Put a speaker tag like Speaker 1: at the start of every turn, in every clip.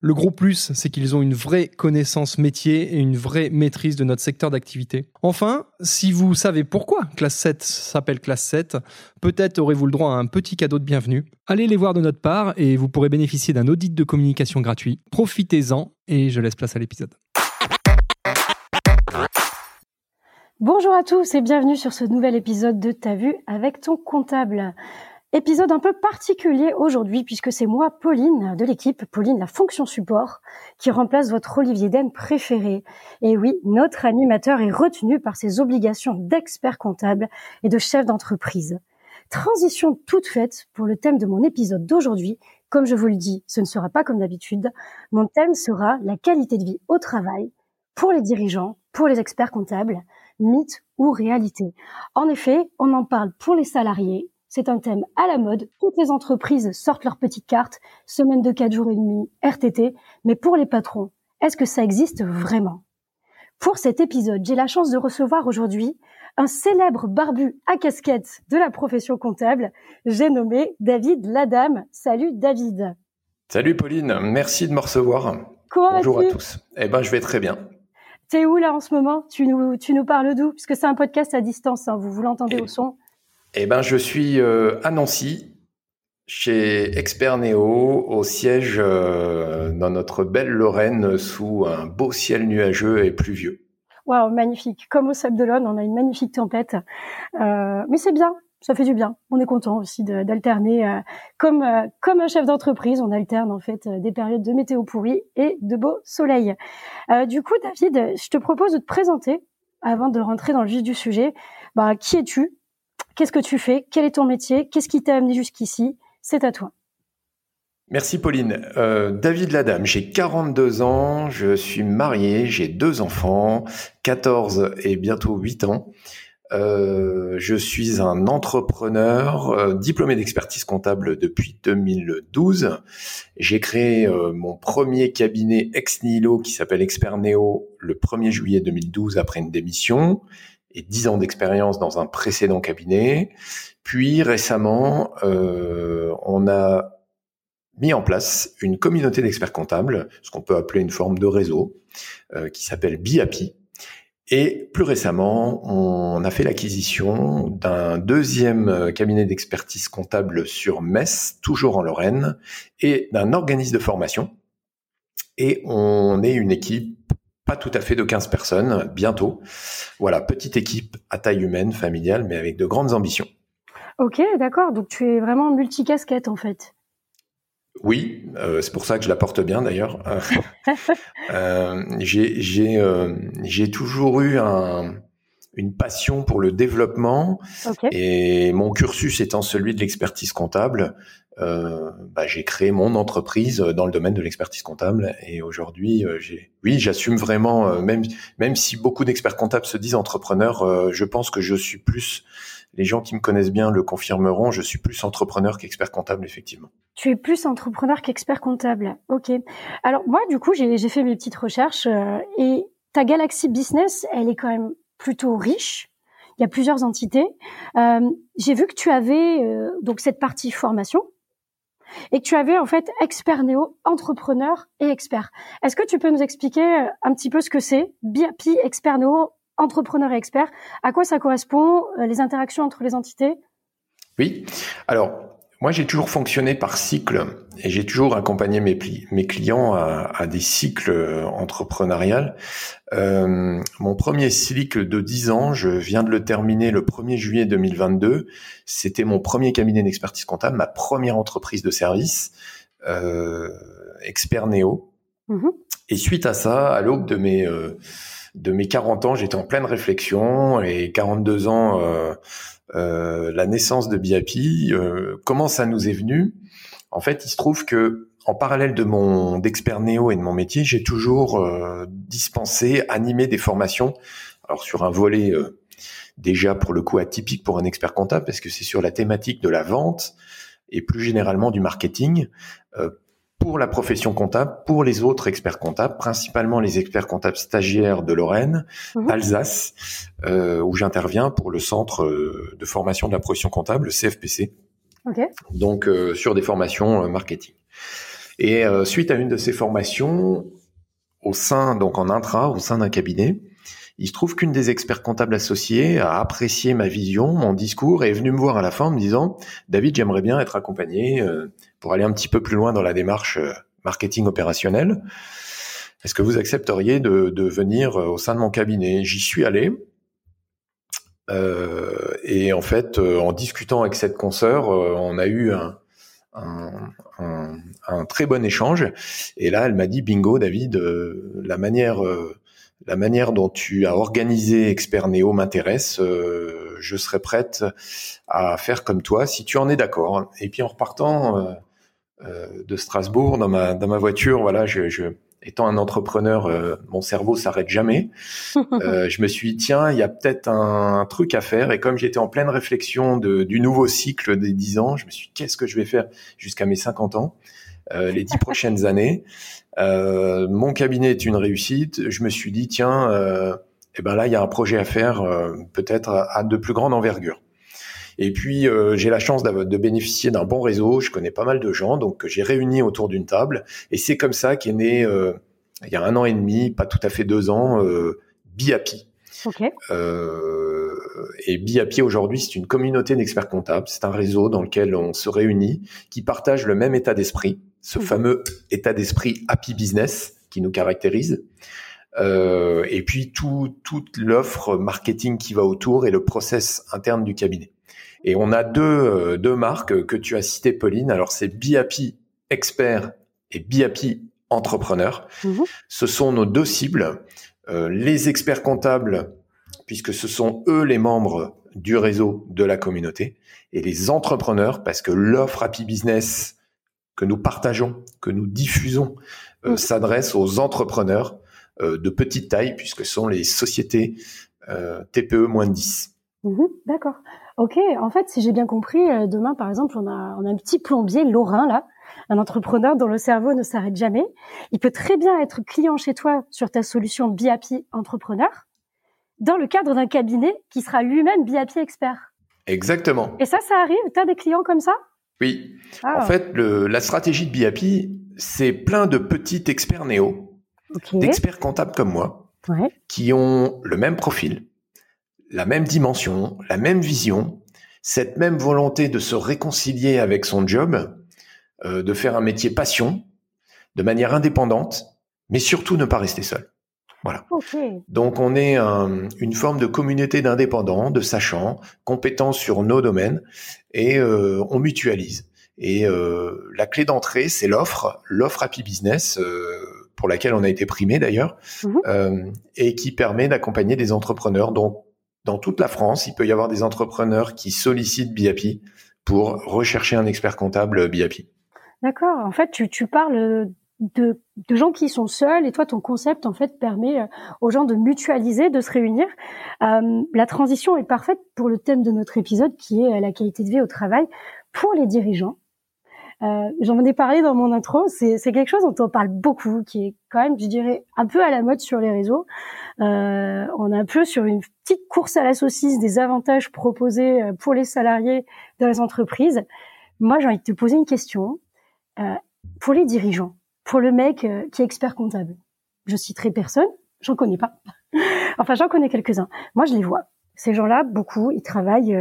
Speaker 1: Le gros plus, c'est qu'ils ont une vraie connaissance métier et une vraie maîtrise de notre secteur d'activité. Enfin, si vous savez pourquoi Classe 7 s'appelle Classe 7, peut-être aurez-vous le droit à un petit cadeau de bienvenue. Allez les voir de notre part et vous pourrez bénéficier d'un audit de communication gratuit. Profitez-en et je laisse place à l'épisode.
Speaker 2: Bonjour à tous et bienvenue sur ce nouvel épisode de Ta vue avec ton comptable. Épisode un peu particulier aujourd'hui puisque c'est moi, Pauline, de l'équipe, Pauline, la fonction support, qui remplace votre Olivier Den préféré. Et oui, notre animateur est retenu par ses obligations d'expert comptable et de chef d'entreprise. Transition toute faite pour le thème de mon épisode d'aujourd'hui. Comme je vous le dis, ce ne sera pas comme d'habitude. Mon thème sera la qualité de vie au travail pour les dirigeants, pour les experts comptables mythe ou réalité. En effet, on en parle pour les salariés. C'est un thème à la mode. Toutes les entreprises sortent leurs petites cartes, semaine de 4 jours et demi, RTT. Mais pour les patrons, est-ce que ça existe vraiment? Pour cet épisode, j'ai la chance de recevoir aujourd'hui un célèbre barbu à casquette de la profession comptable. J'ai nommé David Ladame. Salut David.
Speaker 3: Salut Pauline, merci de me recevoir.
Speaker 2: Comment
Speaker 3: Bonjour à tous. Eh ben, je vais très bien.
Speaker 2: T'es où là en ce moment? Tu nous, tu nous parles d'où? Puisque c'est un podcast à distance, hein, vous, vous l'entendez au son?
Speaker 3: Eh ben, je suis euh, à Nancy, chez Expert Néo, au siège euh, dans notre belle Lorraine, sous un beau ciel nuageux et pluvieux.
Speaker 2: Waouh, magnifique. Comme au Sable d'Olonne, on a une magnifique tempête. Euh, mais c'est bien, ça fait du bien. On est content aussi d'alterner. Euh, comme euh, comme un chef d'entreprise, on alterne en fait des périodes de météo pourrie et de beau soleil. du coup, David, je te propose de te présenter avant de rentrer dans le vif du sujet. Bah, qui es-tu? Qu'est-ce que tu fais? Quel est ton métier? Qu'est-ce qui t'a amené jusqu'ici? C'est à toi.
Speaker 3: Merci Pauline. Euh, David Ladame, j'ai 42 ans, je suis marié, j'ai deux enfants, 14 et bientôt 8 ans. Euh, je suis un entrepreneur euh, diplômé d'expertise comptable depuis 2012. J'ai créé mon premier cabinet ex nihilo qui s'appelle Expert Neo le 1er juillet 2012 après une démission et 10 ans d'expérience dans un précédent cabinet. Puis récemment, on a mis en place une communauté d'experts comptables, ce qu'on peut appeler une forme de réseau, qui s'appelle BIAPI, et plus récemment, on a fait l'acquisition d'un deuxième euh, cabinet d'expertise comptable sur Metz, toujours en Lorraine, et d'un organisme de formation. Et on est une équipe pas tout à fait de 15 personnes, bientôt. Voilà, petite équipe à taille humaine, familiale, mais avec de grandes ambitions.
Speaker 2: Ok, d'accord. Donc tu es vraiment multicasquette en fait.
Speaker 3: Oui, euh, c'est pour ça que je la porte bien d'ailleurs. euh, j'ai euh, toujours eu un, une passion pour le développement et mon cursus étant celui de l'expertise comptable, euh, bah, j'ai créé mon entreprise dans le domaine de l'expertise comptable et aujourd'hui, euh, j'ai, oui, j'assume vraiment, euh, même même si beaucoup d'experts comptables se disent entrepreneurs, je pense que je suis plus les gens qui me connaissent bien le confirmeront, je suis plus entrepreneur qu'expert comptable, effectivement.
Speaker 2: Tu es plus entrepreneur qu'expert comptable. Ok. Alors moi, du coup, j'ai fait mes petites recherches euh, et ta Galaxy Business, elle est quand même plutôt riche. Il y a plusieurs entités. Euh, j'ai vu que tu avais euh, donc cette partie formation. et que tu avais en fait expert néo, entrepreneur et expert. Est-ce que tu peux nous expliquer euh, un petit peu ce que c'est BIAPI, expert néo, entrepreneur et expert? À quoi ça correspond Les interactions entre les entités?
Speaker 3: Oui. Alors, moi, j'ai toujours fonctionné par cycle et j'ai toujours accompagné mes, mes clients à, à, des cycles euh, entrepreneuriales. Euh, mon premier cycle de 10 ans, je viens de le terminer le 1er juillet 2022. C'était mon premier cabinet d'expertise comptable, ma première entreprise de service, euh, Expert Néo. Mm-hmm. Et suite à ça, à l'aube de mes euh, de mes 40 ans, j'étais en pleine réflexion et 42 ans. Euh, euh, la naissance de Biapi, euh, comment ça nous est venu? En fait, il se trouve que en parallèle de mon d'expert néo et de mon métier, j'ai toujours dispensé, animé des formations. Alors sur un volet déjà pour le coup atypique pour un expert comptable parce que c'est sur la thématique de la vente et plus généralement du marketing pour la profession comptable, pour les autres experts comptables, principalement les experts comptables stagiaires de Lorraine, mhm. Alsace, euh, où j'interviens pour le centre euh, de formation de la profession comptable, le CFPC. Donc euh, sur des formations marketing. Et suite à une de ces formations, au sein, donc en intra, au sein d'un cabinet, il se trouve qu'une des experts comptables associés a apprécié ma vision, mon discours, et est venue me voir à la fin en me disant David, j'aimerais bien être accompagné euh, pour aller un petit peu plus loin dans la démarche euh, marketing opérationnel. Est-ce que vous accepteriez de, venir euh, au sein de mon cabinet? J'y suis allé. Euh, et en fait, en discutant avec cette consoeur, on a eu un, très bon échange. Et là, elle m'a dit, bingo, David, la manière la manière dont tu as organisé Expert Néo m'intéresse. Je serais prête à faire comme toi si tu en es d'accord. Et puis en repartant de Strasbourg dans ma dans ma voiture, voilà, je, je étant un entrepreneur, mon cerveau s'arrête jamais. je me suis dit, tiens, il y a peut-être un, truc à faire. Et comme j'étais en pleine réflexion de, du nouveau cycle des 10 ans, je me suis dit, qu'est-ce que je vais faire jusqu'à mes 50 ans, les 10 prochaines années? Euh, mon cabinet est une réussite. Je me suis dit tiens, euh, eh ben là il y a un projet à faire, euh, peut-être à, de plus grande envergure. Et puis euh, j'ai la chance de, bénéficier d'un bon réseau. Je connais pas mal de gens, donc j'ai réuni autour d'une table. Et c'est comme ça qu'est né il y a un an et demi, pas tout à fait deux ans, Biapi. Okay. Euh, et Biapi aujourd'hui, c'est une communauté d'experts comptables. C'est un réseau dans lequel on se réunit, qui partage le même état d'esprit, ce mhm. fameux état d'esprit happy business qui nous caractérise. Euh, et puis tout, toute l'offre marketing qui va autour et le process interne du cabinet. Et on a deux, euh, deux marques que tu as citées, Pauline. Alors c'est Biapi Expert et Biapi Entrepreneur. Mhm. Ce sont nos deux cibles. Euh, les experts comptables, puisque ce sont eux les membres du réseau de la communauté, et les entrepreneurs, parce que l'offre Happy Business que nous partageons, que nous diffusons, euh, s'adresse aux entrepreneurs euh, de petite taille, puisque ce sont les sociétés TPE moins de 10.
Speaker 2: Mhm, d'accord. Ok. En fait, si j'ai bien compris, demain, par exemple, on a, on a un petit plombier lorrain là, un entrepreneur dont le cerveau ne s'arrête jamais. Il peut très bien être client chez toi sur ta solution BIAPI entrepreneur, dans le cadre d'un cabinet qui sera lui-même BIAPI expert.
Speaker 3: Exactement.
Speaker 2: Et ça, ça arrive? Tu as des clients comme ça?
Speaker 3: Oui. Ah. En fait, la stratégie de BIAPI, c'est plein de petits experts néo, d'experts comptables comme moi, qui ont le même profil, la même dimension, la même vision, cette même volonté de se réconcilier avec son job, euh, de faire un métier passion, de manière indépendante, mais surtout ne pas rester seul. Voilà. Donc on est une forme de communauté d'indépendants, de sachants, compétents sur nos domaines, et euh, on mutualise. Et euh, la clé d'entrée, c'est l'offre, l'offre Happy Business, euh, pour laquelle on a été primé d'ailleurs, mhm. et qui permet d'accompagner des entrepreneurs. Donc dans toute la France, il peut y avoir des entrepreneurs qui sollicitent BIAPI pour rechercher un expert comptable BIAPI.
Speaker 2: D'accord. En fait, tu, parles de, de, gens qui sont seuls et toi ton concept en fait permet euh, aux gens de mutualiser, de se réunir. Euh, la transition est parfaite pour le thème de notre épisode qui est euh, la qualité de vie au travail pour les dirigeants. Euh, J'en ai parlé dans mon intro, c'est quelque chose dont on parle beaucoup, qui est quand même, je dirais, un peu à la mode sur les réseaux. Euh, on est un peu sur une petite course à la saucisse des avantages proposés pour les salariés dans les entreprises. Moi, j'ai envie de te poser une question euh, pour les dirigeants, pour le mec euh, qui est expert comptable. Je citerai personne, j'en connais pas. enfin, j'en connais quelques-uns. Moi, je les vois. Ces gens-là, beaucoup, ils travaillent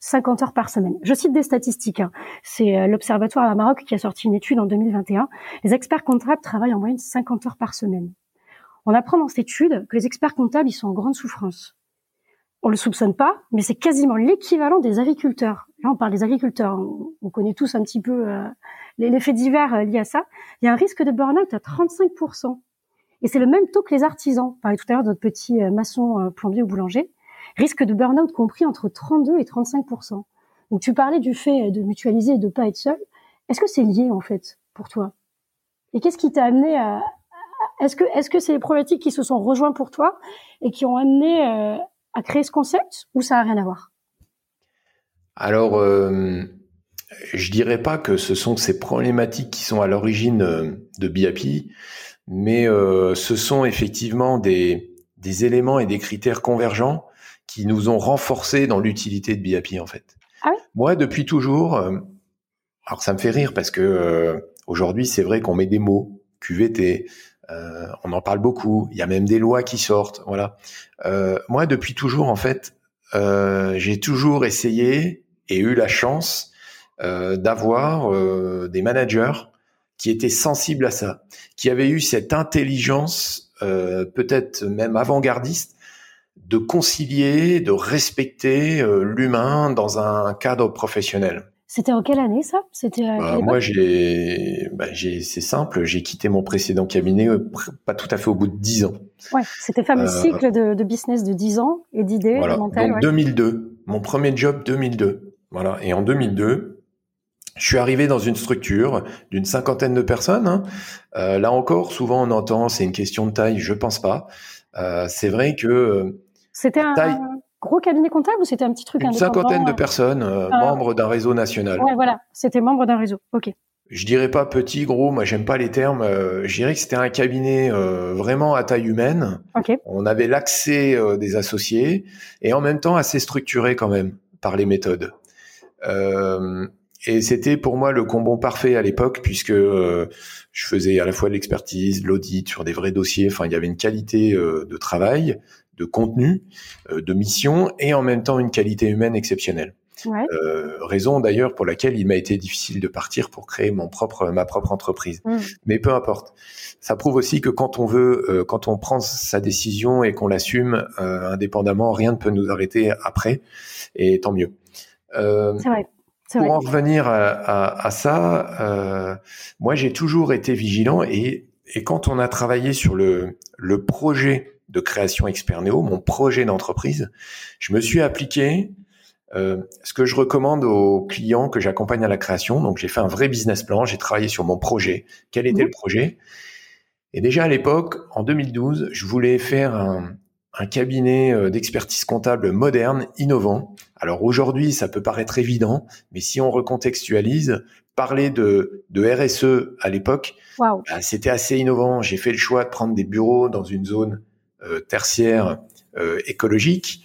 Speaker 2: 50 heures par semaine. Je cite des statistiques. Hein. C'est l'Observatoire à Maroc qui a sorti une étude en 2021. Les experts comptables travaillent en moyenne 50 heures par semaine. On apprend dans cette étude que les experts comptables, ils sont en grande souffrance on le soupçonne pas, mais c'est quasiment l'équivalent des agriculteurs. Là, on parle des agriculteurs. On, connaît tous un petit peu euh, les, divers euh, liés à ça. Il y a un risque de burn-out à 35%. Et c'est le même taux que les artisans. On parlait tout à l'heure de notre petit euh, maçon, plombier ou boulanger. Risque de burn-out compris entre 32 et 35%. Donc, tu parlais du fait de mutualiser et de pas être seul. Est-ce que c'est lié, en fait, pour toi? Et qu'est-ce qui t'a amené à, est-ce que, c'est les problématiques qui se sont rejoints pour toi et qui ont amené à créer ce concept ou ça n'a rien à voir?
Speaker 3: Alors, euh, je dirais pas que ce sont ces problématiques qui sont à l'origine euh, de BIAPI, mais euh, ce sont effectivement des, des éléments et des critères convergents qui nous ont renforcés dans l'utilité de BIAPI en fait.
Speaker 2: Ah
Speaker 3: Moi, depuis toujours, euh, alors ça me fait rire parce que aujourd'hui, c'est vrai qu'on met des mots, QVT, euh, on en parle beaucoup. Il y a même des lois qui sortent. Voilà. Euh, moi, depuis toujours, en fait, euh, j'ai toujours essayé et eu la chance d'avoir des managers qui étaient sensibles à ça, qui avaient eu cette intelligence, peut-être même avant-gardiste, de concilier, de respecter l'humain dans un cadre professionnel.
Speaker 2: C'était en quelle année ça? C'était
Speaker 3: bah, moi j'ai, bah, j'ai, c'est simple, j'ai quitté mon précédent cabinet euh, pas tout à fait au bout de dix ans.
Speaker 2: Ouais, c'était fameux euh, cycle de, de, business de dix ans et d'idées
Speaker 3: voilà. Donc 2002, mon premier job 2002. Voilà, et en 2002, je suis arrivé dans une structure d'une cinquantaine de personnes. Hein. Euh, là encore, souvent on entend c'est une question de taille. Je pense pas. Euh, c'est vrai que
Speaker 2: c'était un, gros cabinet comptable ou c'était un petit truc
Speaker 3: Une cinquantaine de euh, personnes, euh, membres d'un réseau national.
Speaker 2: Ouais, voilà, c'était membre d'un réseau. Ok.
Speaker 3: Je dirais pas petit, gros. Moi, j'aime pas les termes. Euh, je dirais que c'était un cabinet vraiment à taille humaine.
Speaker 2: Ok.
Speaker 3: On avait l'accès des associés et en même temps assez structuré quand même par les méthodes. et c'était pour moi le combo parfait à l'époque puisque je faisais à la fois de l'expertise, de l'audit sur des vrais dossiers. Enfin, il y avait une qualité de travail de contenu, euh, de mission et en même temps une qualité humaine exceptionnelle. Euh, raison d'ailleurs pour laquelle il m'a été difficile de partir pour créer mon propre ma propre entreprise. Mm. Mais peu importe. Ça prouve aussi que quand on veut, euh, quand on prend sa décision et qu'on l'assume indépendamment, rien ne peut nous arrêter après. Et tant mieux.
Speaker 2: C'est vrai.
Speaker 3: Pour en revenir à, ça, moi j'ai toujours été vigilant et, et quand on a travaillé sur le, le projet de création Expernéo, mon projet d'entreprise, je me suis appliqué euh, ce que je recommande aux clients que j'accompagne à la création. Donc j'ai fait un vrai business plan, j'ai travaillé sur mon projet. Quel était le projet? Et déjà à l'époque, en 2012, je voulais faire un, cabinet euh, d'expertise comptable moderne, innovant. Alors aujourd'hui, ça peut paraître évident, mais si on recontextualise, parler de, de RSE à l'époque,
Speaker 2: bah,
Speaker 3: c'était assez innovant. J'ai fait le choix de prendre des bureaux dans une zone tertiaire euh, écologique.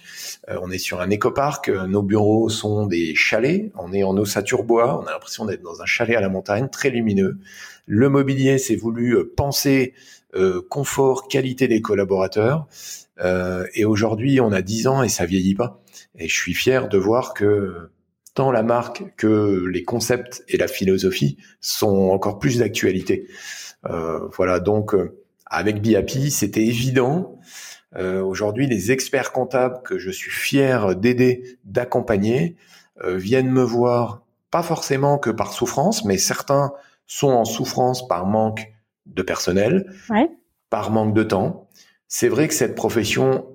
Speaker 3: Euh, on est sur un écoparc, nos bureaux sont des chalets, on est en ossature bois, on a l'impression d'être dans un chalet à la montagne, très lumineux. Le mobilier s'est voulu penser confort, qualité des collaborateurs. et aujourd'hui, on a 10 ans et ça vieillit pas. Et je suis fier de voir que tant la marque que les concepts et la philosophie sont encore plus d'actualité. voilà, donc avec BIAPI, c'était évident. Euh, Aujourd'hui, les experts comptables que je suis fier d'aider, d'accompagner, euh, viennent me voir, pas forcément que par souffrance, mais certains sont en souffrance par manque de personnel, par manque de temps. C'est vrai que cette profession,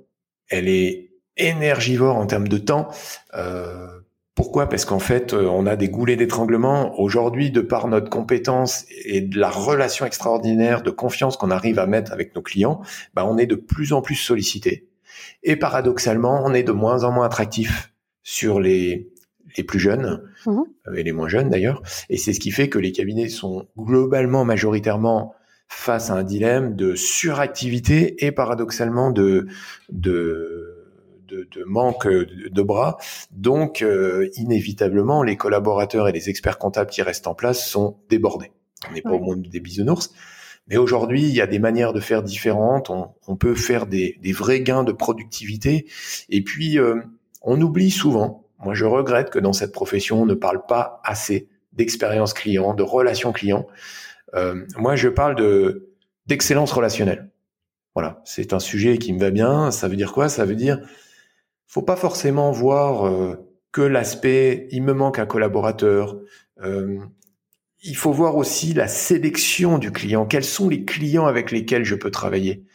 Speaker 3: elle est énergivore en termes de temps. Euh, pourquoi? Parce qu'en fait, euh, on a des goulets d'étranglement. Aujourd'hui, de par notre compétence et de la relation extraordinaire de confiance qu'on arrive à mettre avec nos clients, bah, on est de plus en plus sollicité. Et paradoxalement, on est de moins en moins attractif sur les, les plus jeunes, mmh. euh, et les moins jeunes d'ailleurs. Et c'est ce qui fait que les cabinets sont globalement, majoritairement, face à un dilemme de suractivité et paradoxalement de, de de, manque de, bras. Donc, euh, inévitablement, les collaborateurs et les experts comptables qui restent en place sont débordés. On n'est pas au monde des bisounours. Mais aujourd'hui, il y a des manières de faire différentes. On, peut faire des, vrais gains de productivité. Et puis, euh, on oublie souvent. Moi, je regrette que dans cette profession, on ne parle pas assez d'expérience client, de relation client. Euh, moi, je parle de d'excellence relationnelle. Voilà, c'est un sujet qui me va bien. Ça veut dire quoi? Ça veut dire, faut pas forcément voir euh, que l'aspect il me manque un collaborateur. Euh, il faut voir aussi la sélection du client. Quels sont les clients avec lesquels je peux travailler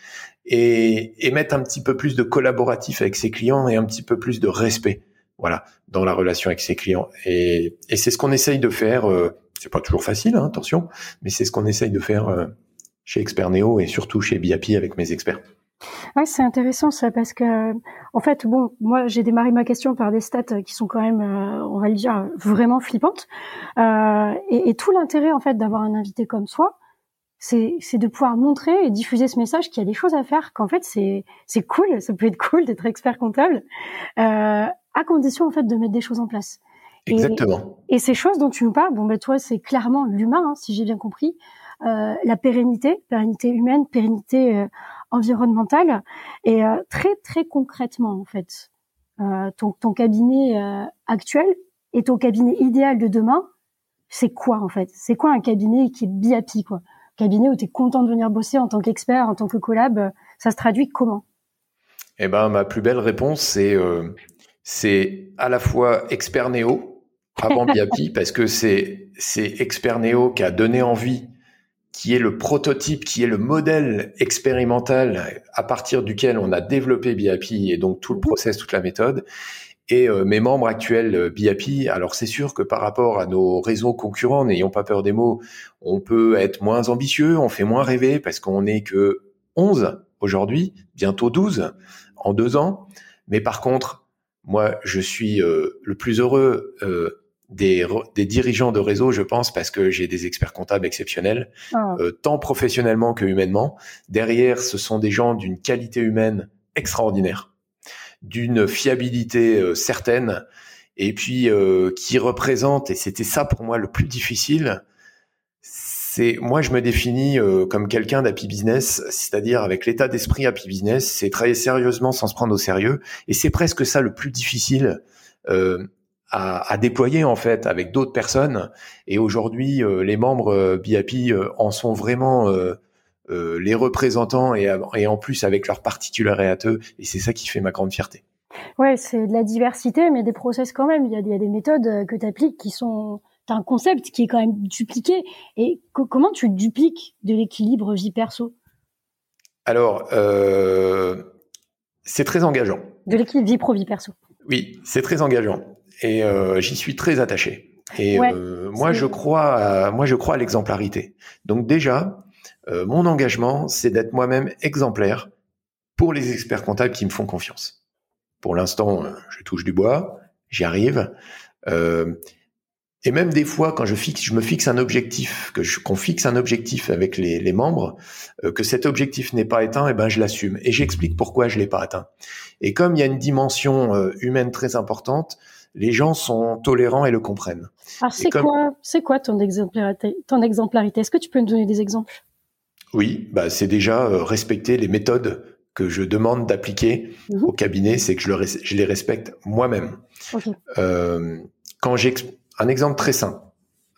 Speaker 3: et, et mettre un petit peu plus de collaboratif avec ses clients et un petit peu plus de respect. Voilà, dans la relation avec ses clients. Et, et c'est ce qu'on essaye de faire. Euh, c'est pas toujours facile, hein, attention, mais c'est ce qu'on essaye de faire euh, chez Expert Neo et surtout chez BIAPI avec mes experts.
Speaker 2: Ouais, c'est intéressant ça parce que en fait, bon, moi j'ai démarré ma question par des stats qui sont quand même, euh, on va le dire, vraiment flippantes. Euh, et, et, tout l'intérêt en fait d'avoir un invité comme soi, c'est de pouvoir montrer et diffuser ce message qu'il y a des choses à faire, qu'en fait c'est c'est cool, ça peut être cool d'être expert comptable, euh, à condition en fait de mettre des choses en place.
Speaker 3: Exactement.
Speaker 2: Et, ces choses dont tu nous parles, bon ben toi c'est clairement l'humain, hein, si j'ai bien compris, euh, la pérennité, pérennité humaine, pérennité euh, environnementale, et euh, très très concrètement en fait, ton, ton cabinet actuel et ton cabinet idéal de demain, c'est quoi en fait? C'est quoi un cabinet qui est biapi quoi? Cabinet où tu es content de venir bosser en tant qu'expert, en tant que collab, ça se traduit comment?
Speaker 3: Eh ben ma plus belle réponse c'est c'est à la fois expert néo avant Biapi parce que c'est c'est expert néo qui a donné envie qui est le prototype, qui est le modèle expérimental à partir duquel on a développé BIAPI et donc tout le process, toute la méthode. Et euh, mes membres actuels euh, BIAPI, alors c'est sûr que par rapport à nos réseaux concurrents, n'ayons pas peur des mots, on peut être moins ambitieux, on fait moins rêver parce qu'on n'est que 11 aujourd'hui, bientôt 12 en deux ans. Mais par contre, moi, je suis euh, le plus heureux des, des, dirigeants de réseau, je pense, parce que j'ai des experts comptables exceptionnels, ah. euh, tant professionnellement que humainement. Derrière, ce sont des gens d'une qualité humaine extraordinaire, d'une fiabilité euh, certaine, et puis euh, qui représentent, et c'était ça pour moi le plus difficile, c'est moi je me définis comme quelqu'un d'happy business, c'est-à-dire avec l'état d'esprit happy business, c'est travailler sérieusement sans se prendre au sérieux, et c'est presque ça le plus difficile. Euh, à, à, déployer en fait avec d'autres personnes. Et aujourd'hui, euh, les membres euh, BIAPI euh, en sont vraiment les représentants et, et, en plus avec leurs particularités. Et c'est ça qui fait ma grande fierté.
Speaker 2: Ouais, c'est de la diversité, mais des process quand même. Il y a, il y a des méthodes que tu appliques qui sont T'as un concept qui est quand même dupliqué. Et comment tu dupliques de l'équilibre vie perso?
Speaker 3: Alors, euh, c'est très engageant.
Speaker 2: De l'équilibre vie pro vie perso.
Speaker 3: Oui, c'est très engageant et euh, j'y suis très attaché. Et euh, moi, je crois, à, moi, je crois à l'exemplarité. Donc déjà, euh, mon engagement, c'est d'être moi-même exemplaire pour les experts comptables qui me font confiance. Pour l'instant, je touche du bois, j'y arrive. Et même des fois, quand je fixe, je me fixe un objectif, que je, qu'on fixe un objectif avec les, les membres, que cet objectif n'est pas atteint, et eh ben je l'assume et j'explique pourquoi je l'ai pas atteint. Et comme il y a une dimension humaine très importante, les gens sont tolérants et le comprennent.
Speaker 2: Alors c'est quoi, c'est quoi ton exemplarité, ton exemplarité? Est-ce que tu peux nous donner des exemples?
Speaker 3: Oui, bah c'est déjà euh, respecter les méthodes que je demande d'appliquer mhm. au cabinet, c'est que je, le, je, les respecte moi-même. Euh, quand j'ai un exemple très simple,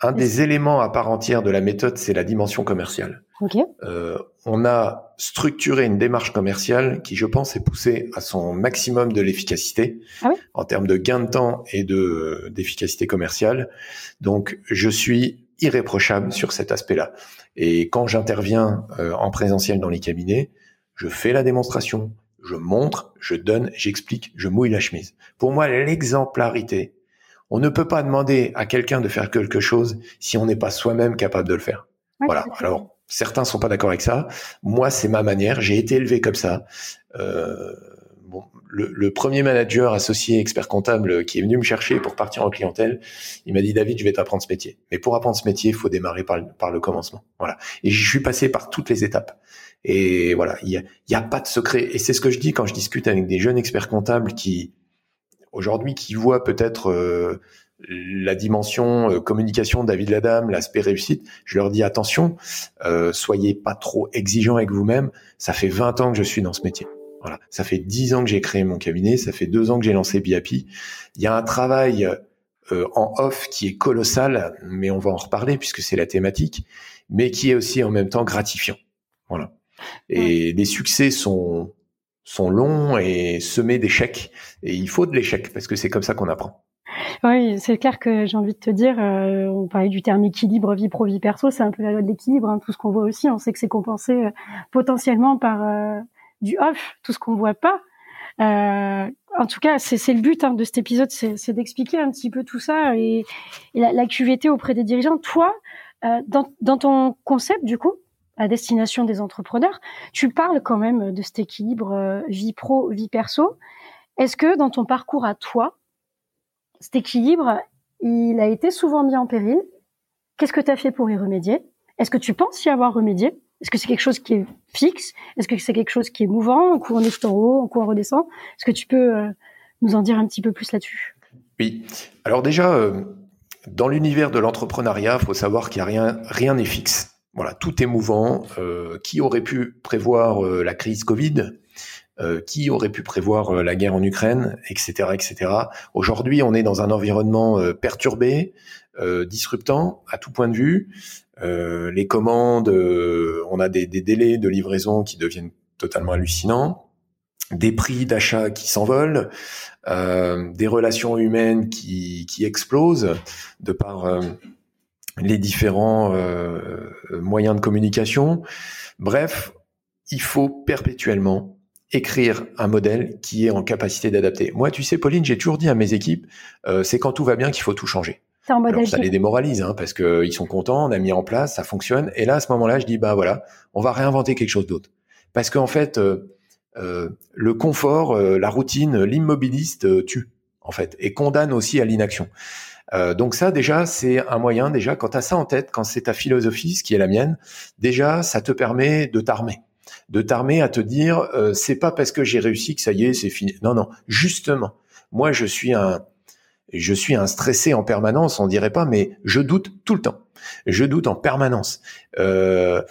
Speaker 3: un des éléments à part entière de la méthode, c'est la dimension commerciale. Euh, on a structuré une démarche commerciale qui, je pense, est poussée à son maximum de l'efficacité ah en termes de gain de temps et de d'efficacité commerciale. Donc, je suis irréprochable sur cet aspect-là. Et quand j'interviens euh, en présentiel dans les cabinets, je fais la démonstration, je montre, je donne, j'explique, je mouille la chemise. Pour moi, l'exemplarité, on ne peut pas demander à quelqu'un de faire quelque chose si on n'est pas soi-même capable de le faire. voilà. Alors, certains sont pas d'accord avec ça. Moi, c'est ma manière. J'ai été élevé comme ça. Euh, bon, le, le, premier manager associé expert comptable qui est venu me chercher pour partir en clientèle, il m'a dit David, je vais t'apprendre ce métier. Mais pour apprendre ce métier, il faut démarrer par, par le commencement. Voilà. Et je suis passé par toutes les étapes. Et voilà, il y a, y a, pas de secret. Et c'est ce que je dis quand je discute avec des jeunes experts comptables qui aujourd'hui qui voient peut-être euh, la dimension euh, communication David Ladam, l'aspect réussite, je leur dis attention, euh, soyez pas trop exigeants avec vous-même. Ça fait 20 ans que je suis dans ce métier. Voilà, ça fait 10 ans que j'ai créé mon cabinet, ça fait 2 ans que j'ai lancé Biapi. Il y a un travail en off qui est colossal, mais on va en reparler puisque c'est la thématique, mais qui est aussi en même temps gratifiant. Voilà. Et les succès sont sont longs et semés d'échecs. Et il faut de l'échec parce que c'est comme ça qu'on apprend.
Speaker 2: Oui, c'est clair que j'ai envie de te dire, euh, on parlait du terme équilibre vie pro vie perso, c'est un peu la loi de l'équilibre. Hein, tout ce qu'on voit aussi, on sait que c'est compensé euh, potentiellement par euh, du off, tout ce qu'on voit pas. en tout cas, c'est le but hein, de cet épisode, c'est d'expliquer un petit peu tout ça et, la, la, QVT auprès des dirigeants. Toi, dans, dans ton concept, du coup, à destination des entrepreneurs. Tu parles quand même de cet équilibre euh, vie pro, vie perso. Est-ce que dans ton parcours à toi, cet équilibre, il a été souvent mis en péril? Qu'est-ce que tu as fait pour y remédier? Est-ce que tu penses y avoir remédié? Est-ce que c'est quelque chose qui est fixe? Est-ce que c'est quelque chose qui est mouvant Un coup on est en haut, un coup on redescend? Est-ce que tu peux euh, nous en dire un petit peu plus là-dessus?
Speaker 3: Oui. Alors déjà, euh, dans l'univers de l'entrepreneuriat, il faut savoir qu'il n'y a rien, rien n'est fixe. Voilà, tout est mouvant. Euh, qui aurait pu prévoir euh, la crise Covid? Euh, Qui aurait pu prévoir la guerre en Ukraine, etc., etc. Aujourd'hui, on est dans un environnement perturbé, disruptant à tout point de vue. les commandes, on a des, des, délais de livraison qui deviennent totalement hallucinants, des prix d'achat qui s'envolent, des relations humaines qui, qui explosent de par les différents euh, moyens de communication. Bref, il faut perpétuellement écrire un modèle qui est en capacité d'adapter. Moi, tu sais, Pauline, j'ai toujours dit à mes équipes, euh, c'est quand tout va bien qu'il faut tout changer. Alors, ça les démoralise, hein, parce qu'ils sont contents, on a mis en place, ça fonctionne. Et là, à ce moment-là, je dis, bah voilà, on va réinventer quelque chose d'autre. Parce qu'en fait, euh, euh le confort, euh, la routine, l'immobiliste tue, en fait, et condamne aussi à l'inaction. Euh, donc ça déjà c'est un moyen déjà quand tu as ça en tête, quand c'est ta philosophie, ce qui est la mienne, déjà ça te permet de t'armer, de t'armer à te dire euh, c'est pas parce que j'ai réussi que ça y est c'est fini. Non non, justement, moi je suis un je suis un stressé en permanence, on dirait pas, mais je doute tout le temps. Je doute en permanence. Euh,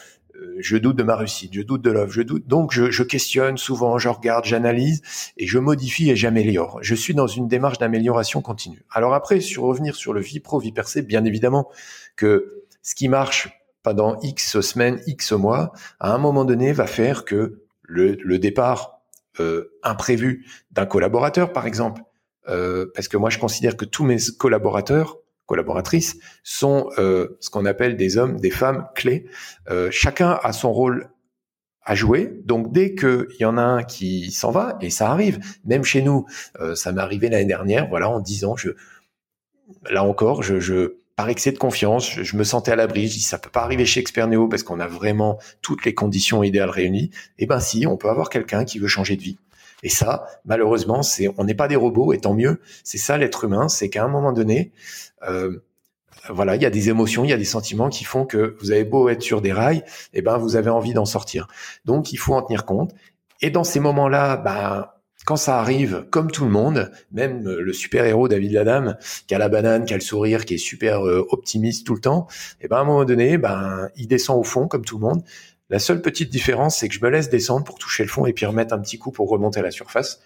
Speaker 3: je doute de ma réussite, je doute de l'offre, je doute. Donc, je, je, questionne souvent, je regarde, j'analyse et je modifie et j'améliore. Je suis dans une démarche d'amélioration continue. Alors après, sur revenir sur le vie pro, vie percée, bien évidemment que ce qui marche pendant X semaines, X mois, à un moment donné, va faire que le, le départ euh, imprévu d'un collaborateur, par exemple, euh, parce que moi, je considère que tous mes collaborateurs collaboratrices sont euh, ce qu'on appelle des hommes, des femmes clés. Euh, chacun a son rôle à jouer. Donc dès qu'il y en a un qui s'en va, et ça arrive, même chez nous, euh, ça m'est arrivé l'année dernière, voilà, en disant, je, là encore, je, je par excès de confiance, je, me sentais à l'abri. Je dis ça peut pas arriver chez Expert Néo parce qu'on a vraiment toutes les conditions idéales réunies. Eh ben si, on peut avoir quelqu'un qui veut changer de vie. Et ça, malheureusement, c'est on n'est pas des robots, et tant mieux. C'est ça l'être humain, c'est qu'à un moment donné, euh, voilà, il y a des émotions, il y a des sentiments qui font que vous avez beau être sur des rails, et eh ben vous avez envie d'en sortir. Donc il faut en tenir compte. Et dans ces moments-là, ben quand ça arrive, comme tout le monde, même le super-héros David Ladam, qui a la banane, qui a le sourire, qui est super euh, optimiste tout le temps, et eh ben à un moment donné, ben il descend au fond comme tout le monde. La seule petite différence, c'est que je me laisse descendre pour toucher le fond et puis remettre un petit coup pour remonter à la surface.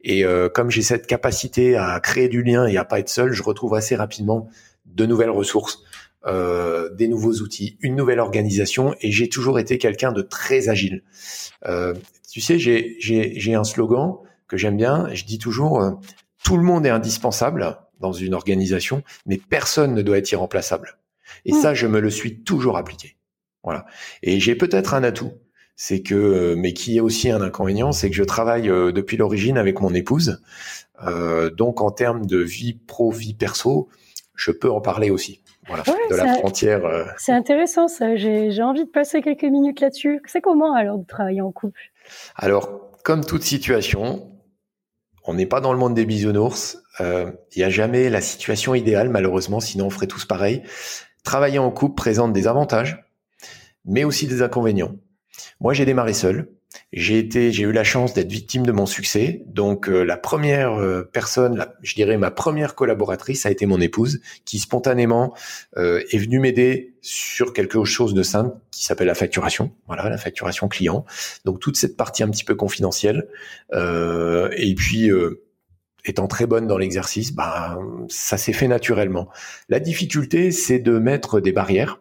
Speaker 3: Et euh, comme j'ai cette capacité à créer du lien et à pas être seul, je retrouve assez rapidement de nouvelles ressources, euh, des nouveaux outils, une nouvelle organisation. Et j'ai toujours été quelqu'un de très agile. Euh, tu sais, j'ai un slogan que j'aime bien. Je dis toujours, euh, tout le monde est indispensable dans une organisation, mais personne ne doit être irremplaçable. Et mmh. ça, je me le suis toujours appliqué. Voilà. Et j'ai peut-être un atout c'est que, euh, mais qui est aussi un inconvénient, c'est que je travaille euh, depuis l'origine avec mon épouse. Euh, donc en termes de vie pro, vie perso, je peux en parler aussi. Voilà, de la frontière.
Speaker 2: C'est intéressant ça. J'ai envie de passer quelques minutes là-dessus. C'est comment alors de travailler en couple?
Speaker 3: Alors, comme toute situation, on n'est pas dans le monde des bisounours. Il n'y a jamais la situation idéale, malheureusement, sinon on ferait tous pareil. Travailler en couple présente des avantages, mais aussi des inconvénients. Moi, j'ai démarré seul. j'ai été, j'ai eu la chance d'être victime de mon succès. Donc euh, la première euh, personne, je dirais ma première collaboratrice, a été mon épouse, qui spontanément euh, est venue m'aider sur quelque chose de simple qui s'appelle la facturation. Voilà, la facturation client. Donc toute cette partie un petit peu confidentielle. et puis étant très bonne dans l'exercice, bah ça s'est fait naturellement. La difficulté, c'est de mettre des barrières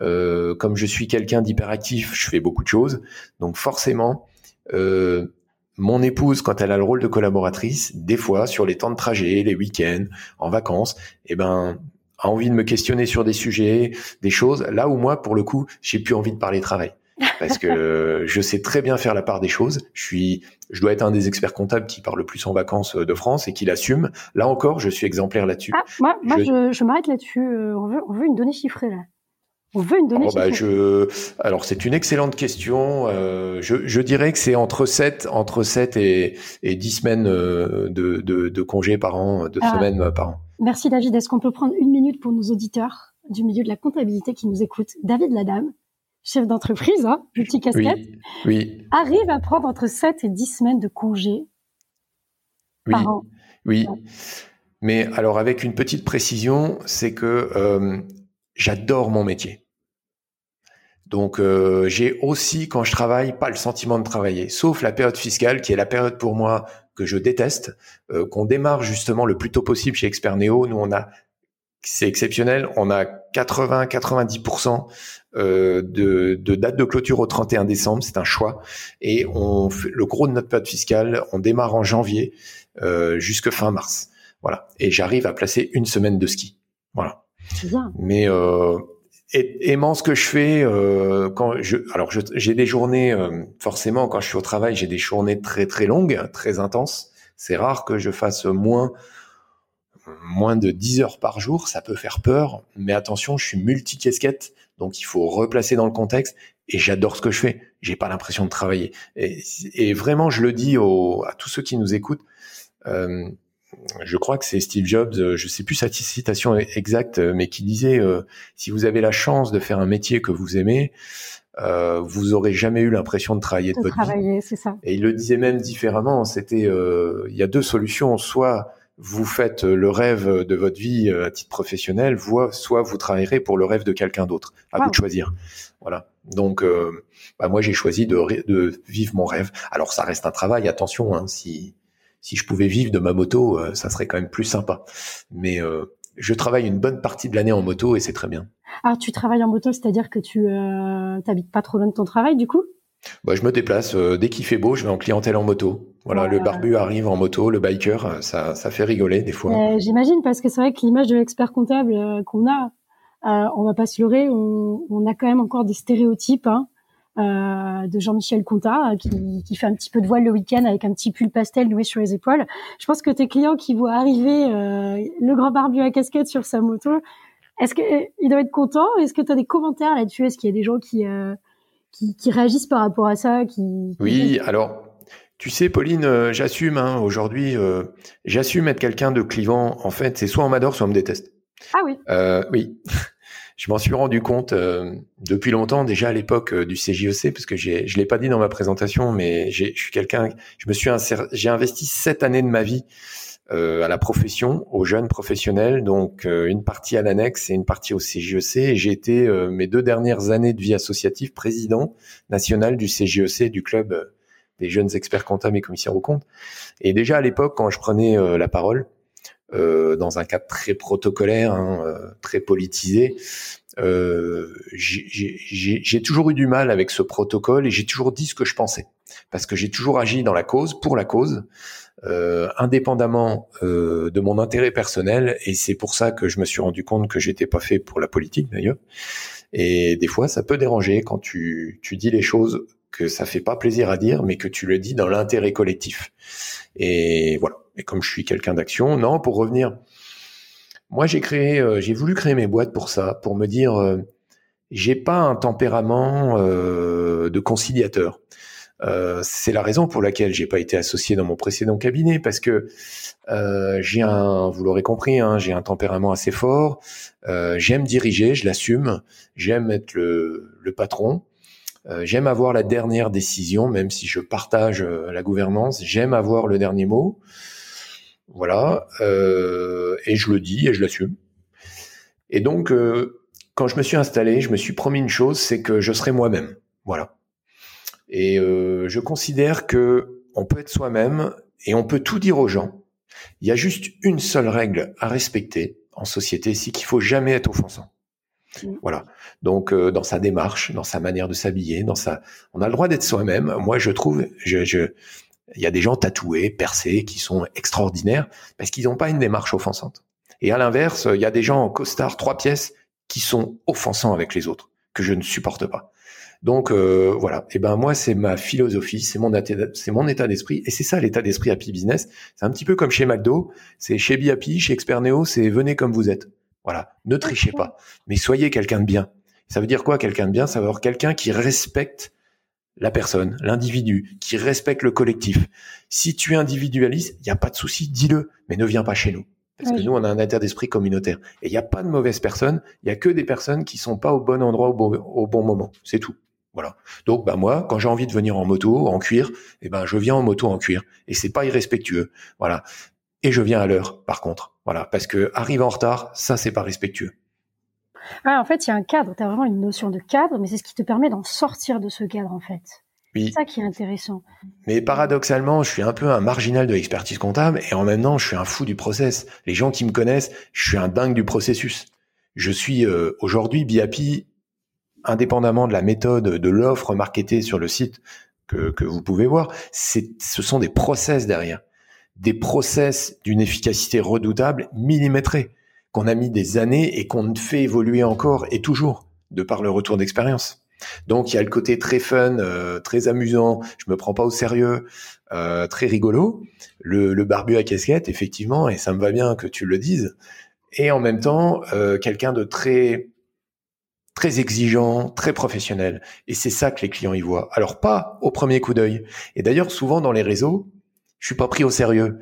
Speaker 3: euh, comme je suis quelqu'un d'hyperactif, je fais beaucoup de choses. Donc forcément, euh, mon épouse, quand elle a le rôle de collaboratrice, des fois sur les temps de trajet, les week-ends, en vacances, eh ben a envie de me questionner sur des sujets, des choses. Là où moi, pour le coup, j'ai plus envie de parler travail parce que je sais très bien faire la part des choses. Je suis, je dois être un des experts comptables qui parle le plus en vacances de France et qui l'assume. Là encore, je suis exemplaire là-dessus.
Speaker 2: Ah, moi, moi je, je, m'arrête là-dessus. Euh, on veut, on veut une donnée chiffrée là. On veut une donnée
Speaker 3: bah, je... Alors c'est une excellente question. Euh, je, je, dirais que c'est entre 7, entre 7 et, et 10 semaines euh, de, de, de congés par an, de ah. semaines par an.
Speaker 2: Merci David. Est-ce qu'on peut prendre une minute pour nos auditeurs du milieu de la comptabilité qui nous écoutent? David Ladame, chef d'entreprise, hein, petit casquette,
Speaker 3: oui,
Speaker 2: arrive à prendre entre 7 et 10 semaines de congés par an.
Speaker 3: Oui. Mais alors avec une petite précision, c'est que euh, j'adore mon métier. Donc euh, j'ai aussi quand je travaille pas le sentiment de travailler, sauf la période fiscale qui est la période pour moi que je déteste, euh, qu'on démarre justement le plus tôt possible chez Expert Neo. Nous on a c'est exceptionnel, on a 80-90% euh, de, de date de clôture au 31 décembre, c'est un choix, et on fait le gros de notre période fiscale, on démarre en janvier euh, jusque fin mars, voilà. Et j'arrive à placer une semaine de ski, voilà. Mais euh, aimant ce que je fais, euh, quand je, alors j'ai des journées, euh, forcément, quand je suis au travail, j'ai des journées très très longues, très intenses. C'est rare que je fasse moins moins de 10 heures par jour, ça peut faire peur, mais attention, je suis multi-casquette, donc il faut replacer dans le contexte, et j'adore ce que je fais, j'ai pas l'impression de travailler. Et, vraiment, je le dis à tous ceux qui nous écoutent, euh, je crois que c'est Steve Jobs, euh, je sais plus sa citation exacte, euh, mais qui disait euh, si vous avez la chance de faire un métier que vous aimez, euh, vous aurez jamais eu l'impression de travailler de,
Speaker 2: de votre
Speaker 3: travailler,
Speaker 2: c'est ça.
Speaker 3: Et il le disait même différemment. C'était, il y a deux solutions. Soit vous faites le rêve de votre vie à titre professionnel, soit vous travaillerez pour le rêve de quelqu'un d'autre. À vous de choisir. Voilà. Donc, bah moi, j'ai choisi de, de, vivre mon rêve. Alors, ça reste un travail. Attention, hein, si si je pouvais vivre de ma moto, euh, ça serait quand même plus sympa. Mais euh, je travaille une bonne partie de l'année en moto et c'est très bien.
Speaker 2: Alors tu travailles en moto, c'est-à-dire que tu euh, t'habites pas trop loin de ton travail du coup?
Speaker 3: Bah, je me déplace euh, dès qu'il fait beau, je vais en clientèle en moto. Voilà, le barbu arrive en moto, le biker, ça, ça fait rigoler des fois.
Speaker 2: J'imagine parce que c'est vrai que l'image de l'expert comptable qu'on a, on va pas se leurrer, on, on, a quand même encore des stéréotypes. Hein. Euh, de Jean-Michel Conta qui, qui, fait un petit peu de voile le week-end avec un petit pull pastel noué sur les épaules. Je pense que tes clients qui voient arriver euh, le grand barbu à casquette sur sa moto, est-ce qu'ils doivent être contents? Est-ce que tu as des commentaires là-dessus? Est-ce qu'il y a des gens qui, euh, qui, qui, réagissent par rapport à ça qui,
Speaker 3: Oui, alors tu sais, Pauline, j'assume hein, aujourd'hui, j'assume être quelqu'un de clivant. En fait, c'est soit on m'adore, soit on me déteste.
Speaker 2: Ah oui.
Speaker 3: oui je m'en suis rendu compte euh, depuis longtemps, déjà à l'époque euh, du CJEC, parce que j'ai, je l'ai pas dit dans ma présentation, mais j'ai, je suis quelqu'un, je me suis j'ai investi sept années de ma vie euh, à la profession, aux jeunes professionnels, donc une partie à l'annexe et une partie au CJEC. Et j'ai été mes deux dernières années de vie associative président national du CJEC, du club des jeunes experts comptables et commissaires aux comptes. Et déjà à l'époque, quand je prenais la parole, euh, dans un cadre très protocolaire, hein, euh, très politisé. Euh, j'ai toujours eu du mal avec ce protocole et j'ai toujours dit ce que je pensais parce que j'ai toujours agi dans la cause, pour la cause, euh, indépendamment euh, de mon intérêt personnel et c'est pour ça que je me suis rendu compte que j'étais pas fait pour la politique d'ailleurs. Et des fois, ça peut déranger quand tu, tu dis les choses que ça fait pas plaisir à dire, mais que tu le dis dans l'intérêt collectif. Et voilà. Et comme je suis quelqu'un d'action, non, pour revenir, moi j'ai créé, euh, j'ai voulu créer mes boîtes pour ça, pour me dire, euh, j'ai pas un tempérament euh, de conciliateur. c'est la raison pour laquelle j'ai pas été associé dans mon précédent cabinet parce que j'ai un, vous l'aurez compris, hein, j'ai un tempérament assez fort. j'aime diriger, je l'assume. J'aime être le, le patron. Euh, j'aime avoir la dernière décision, même si je partage euh, la gouvernance. J'aime avoir le dernier mot. Voilà, euh, et je le dis et je l'assume. Et donc, quand je me suis installé, je me suis promis une chose, c'est que je serai moi-même. Voilà. Et je considère que on peut être soi-même et on peut tout dire aux gens. Il y a juste une seule règle à respecter en société, c'est qu'il faut jamais être offensant. Mm. Voilà. Donc euh, dans sa démarche, dans sa manière de s'habiller, dans sa, on a le droit d'être soi-même. Moi, je trouve, je, je, il y a des gens tatoués, percés, qui sont extraordinaires parce qu'ils n'ont pas une démarche offensante. Et à l'inverse, il y a des gens en costard trois pièces qui sont offensants avec les autres que je ne supporte pas. Donc euh, voilà. Et ben moi, c'est ma philosophie, c'est mon état d'esprit, et c'est ça l'état d'esprit Happy Business. C'est un petit peu comme chez McDo, c'est chez Biapi, chez Experneo, c'est venez comme vous êtes. Voilà, ne trichez pas, mais soyez quelqu'un de bien. Ça veut dire quoi quelqu'un de bien? Ça veut dire quelqu'un qui respecte la personne, l'individu, qui respecte le collectif. Si tu es individualiste, il n'y a pas de souci, dis-le, mais ne viens pas chez nous. Parce que nous, on a un état d'esprit communautaire. Et il n'y a pas de mauvaises personnes, il y a que des personnes qui sont pas au bon endroit au bon, au bon moment. C'est tout. Voilà. Donc, bah moi, quand j'ai envie de venir en moto, en cuir, eh ben, je viens en moto en cuir. Et c'est pas irrespectueux. Voilà. Et je viens à l'heure, par contre. Voilà, parce que arriver en retard, ça c'est pas respectueux.
Speaker 2: Ah, en fait, il y a un cadre. Tu as vraiment une notion de cadre, mais c'est ce qui te permet d'en sortir de ce cadre, en fait. Oui. C'est ça qui est intéressant.
Speaker 3: Mais paradoxalement, je suis un peu un marginal de l'expertise comptable et en même temps, je suis un fou du process. Les gens qui me connaissent, je suis un dingue du processus. Je suis euh, aujourd'hui BIAPI, indépendamment de la méthode de l'offre marketée sur le site que, que vous pouvez voir, ce sont des process derrière des process d'une efficacité redoutable, millimétrés, qu'on a mis des années et qu'on fait évoluer encore et toujours, de par le retour d'expérience. Donc il y a le côté très fun, euh, très amusant, je me prends pas au sérieux, euh, très rigolo. Le, le, barbu à casquette, effectivement, et ça me va bien que tu le dises. Et en même temps, euh, quelqu'un de très très exigeant, très professionnel. Et c'est ça que les clients y voient. Alors pas au premier coup d'œil. Et d'ailleurs, souvent dans les réseaux, je suis pas pris au sérieux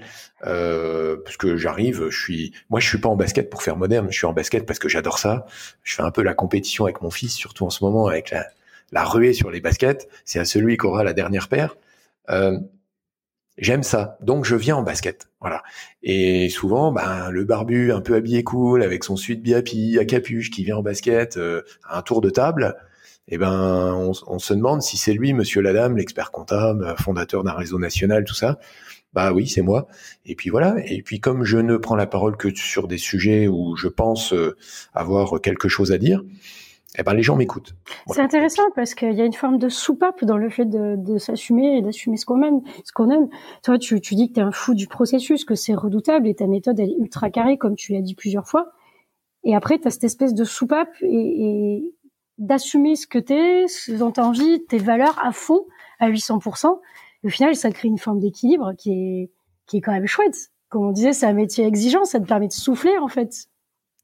Speaker 3: euh, parce que j'arrive, je suis, moi je suis pas en basket pour faire moderne, je suis en basket parce que j'adore ça. Je fais un peu la compétition avec mon fils, surtout en ce moment avec la, la ruée sur les baskets. C'est à celui qui aura la dernière paire. Euh, J'aime ça, donc je viens en basket, voilà. Et souvent, ben le barbu un peu habillé cool avec son suite biapi à capuche qui vient en basket euh, à un tour de table, eh ben on, on se demande si c'est lui, Monsieur Ladame, l'expert comptable, fondateur d'un réseau national, tout ça. Bah oui, c'est moi. Et puis voilà. Et puis comme je ne prends la parole que sur des sujets où je pense euh, avoir quelque chose à dire, eh ben les gens m'écoutent.
Speaker 2: C'est intéressant parce qu'il y a une forme de soupape dans le fait de, s'assumer et d'assumer ce qu'on aime. Ce qu'on aime. Toi, tu, dis que tu es un fou du processus, que c'est redoutable et ta méthode elle est ultra carrée comme tu l'as dit plusieurs fois. Et après, tu as cette espèce de soupape et, et d'assumer ce que tu es, ce dont tu as envie, tes valeurs à fond, à 800% au final, ça crée une forme d'équilibre qui est, qui est quand même chouette. Comme on disait, c'est un métier exigeant, ça te permet de souffler, en fait.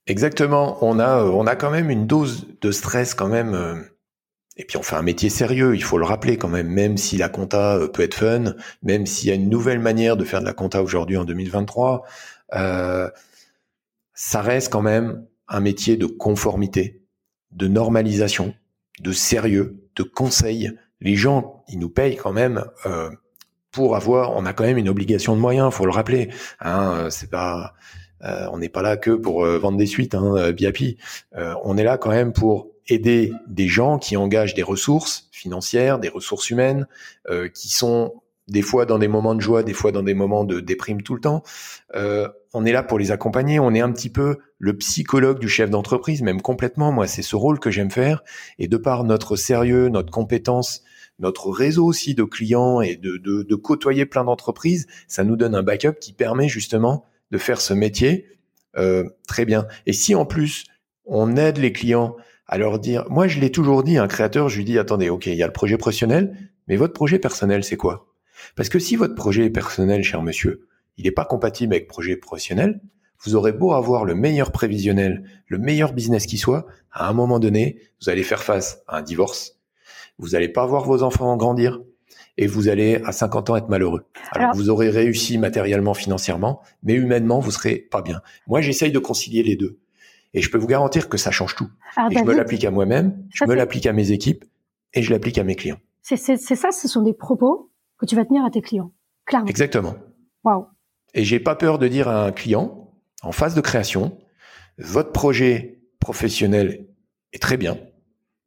Speaker 3: Exactement. On a, euh, on a quand même une dose de stress quand même. Euh, et puis on fait un métier sérieux, il faut le rappeler quand même, même si la compta euh, peut être fun, même s'il y a une nouvelle manière de faire de la compta aujourd'hui en 2023, euh, ça reste quand même un métier de conformité, de normalisation, de sérieux, de conseil, les gens, ils nous payent quand même euh, pour avoir. On a quand même une obligation de moyens, faut le rappeler. Hein, euh, c'est pas, euh, on n'est pas là que pour vendre des suites, hein, Biapi. on est là quand même pour aider des gens qui engagent des ressources financières, des ressources humaines, qui sont des fois dans des moments de joie, des fois dans des moments de déprime tout le temps. On est là pour les accompagner. On est un petit peu le psychologue du chef d'entreprise, même complètement. Moi, c'est ce rôle que j'aime faire. Et de par notre sérieux, notre compétence, notre réseau aussi de clients et de, de, de côtoyer plein d'entreprises, ça nous donne un backup qui permet justement de faire ce métier euh, très bien. Et si en plus on aide les clients à leur dire, moi je l'ai toujours dit, un créateur, je lui dis, attendez, ok, il y a le projet professionnel, mais votre projet personnel, c'est quoi? Parce que si votre projet est personnel, cher monsieur, il n'est pas compatible avec projet professionnel, vous aurez beau avoir le meilleur prévisionnel, le meilleur business qui soit, à un moment donné, vous allez faire face à un divorce. Vous n'allez pas voir vos enfants grandir et vous allez à 50 ans être malheureux. Alors, vous aurez réussi matériellement, financièrement, mais humainement vous serez pas bien. Moi, j'essaye de concilier les deux. Et je peux vous garantir que ça change tout. et je me l'applique à moi-même, je me l'applique à mes équipes, et je l'applique à mes clients.
Speaker 2: C'est ça, ce sont des propos que tu vas tenir à tes clients, clairement.
Speaker 3: Exactement.
Speaker 2: Waouh.
Speaker 3: Et j'ai pas peur de dire à un client, en phase de création, votre projet professionnel est très bien.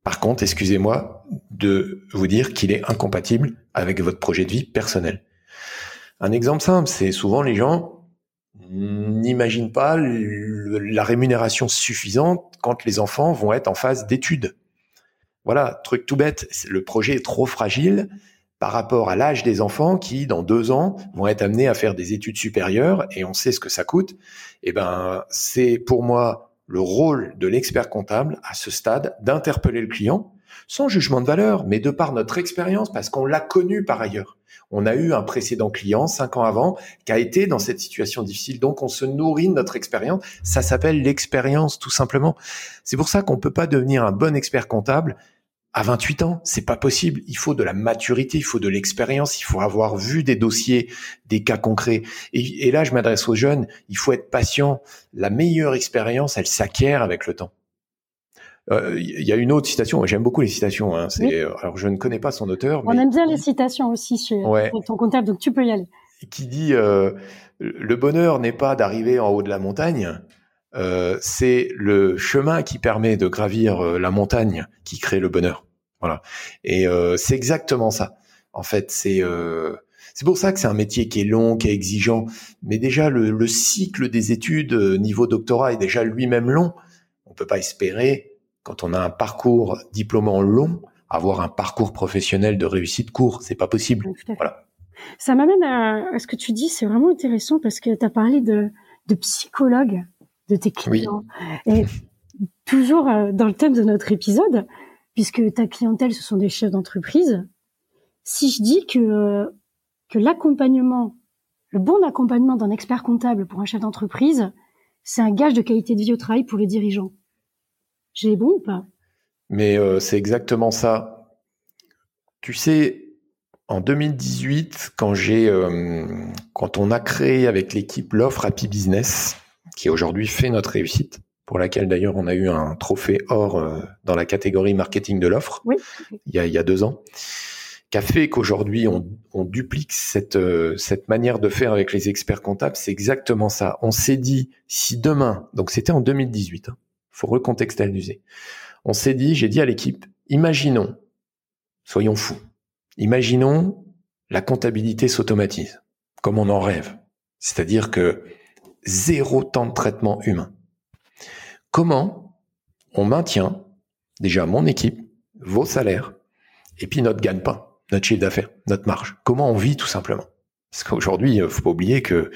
Speaker 3: Par contre, excusez-moi de vous dire qu'il est incompatible avec votre projet de vie personnel. Un exemple simple, c'est souvent les gens n'imaginent pas la rémunération suffisante quand les enfants vont être en phase d'études. Voilà, truc tout bête, le projet est trop fragile par rapport à l'âge des enfants qui, dans deux ans, vont être amenés à faire des études supérieures et on sait ce que ça coûte. Eh ben, c'est pour moi le rôle de l'expert comptable à ce stade d'interpeller le client sans jugement de valeur, mais de par notre expérience, parce qu'on l'a connu par ailleurs. On a eu un précédent client cinq ans avant qui a été dans cette situation difficile. Donc, on se nourrit de notre expérience. Ça s'appelle l'expérience, tout simplement. C'est pour ça qu'on peut pas devenir un bon expert comptable à 28 ans, c'est pas possible. Il faut de la maturité, il faut de l'expérience, il faut avoir vu des dossiers, des cas concrets. Et, là, je m'adresse aux jeunes, il faut être patient. La meilleure expérience, elle s'acquiert avec le temps. Euh, il y a une autre citation, j'aime beaucoup les citations. Hein, c'est, alors je ne connais pas son auteur.
Speaker 2: On aime bien les citations aussi chez ton comptable, donc tu peux y aller.
Speaker 3: Qui dit euh, le bonheur n'est pas d'arriver en haut de la montagne, euh, c'est le chemin qui permet de gravir euh, la montagne qui crée le bonheur. Voilà. Et euh, c'est exactement ça. En fait, c'est c'est pour ça que c'est un métier qui est long, qui est exigeant. Mais déjà, le, le cycle des études niveau doctorat est déjà lui-même long. On peut pas espérer, quand on a un parcours diplômant long, avoir un parcours professionnel de réussite court. C'est pas possible. Voilà.
Speaker 2: Ça m'amène à, à, ce que tu dis. C'est vraiment intéressant parce que tu as parlé de, de psychologue de tes clients. Et toujours euh, dans le thème de notre épisode, puisque ta clientèle, ce sont des chefs d'entreprise, si je dis que, que l'accompagnement, le bon accompagnement d'un expert comptable pour un chef d'entreprise, c'est un gage de qualité de vie au travail pour les dirigeants. J'ai bon ou pas?
Speaker 3: Mais euh, c'est exactement ça. Tu sais, en 2018, quand j'ai, euh, quand on a créé avec l'équipe l'offre Happy Business, qui aujourd'hui fait notre réussite, pour laquelle d'ailleurs on a eu un trophée or euh, dans la catégorie marketing de l'offre il, y a, deux ans, qui a fait qu'aujourd'hui on, duplique cette, euh, cette manière de faire avec les experts comptables. C'est exactement ça. On s'est dit, si demain, donc c'était en 2018, hein, faut recontextualiser, on s'est dit, j'ai dit à l'équipe, imaginons, soyons fous, imaginons la comptabilité s'automatise, comme on en rêve. C'est-à-dire que zéro temps de traitement humain. Comment on maintient déjà mon équipe, vos salaires, et puis notre gagne-pain, notre chiffre d'affaires, notre marge. Comment on vit tout simplement Parce qu'aujourd'hui, il faut pas oublier que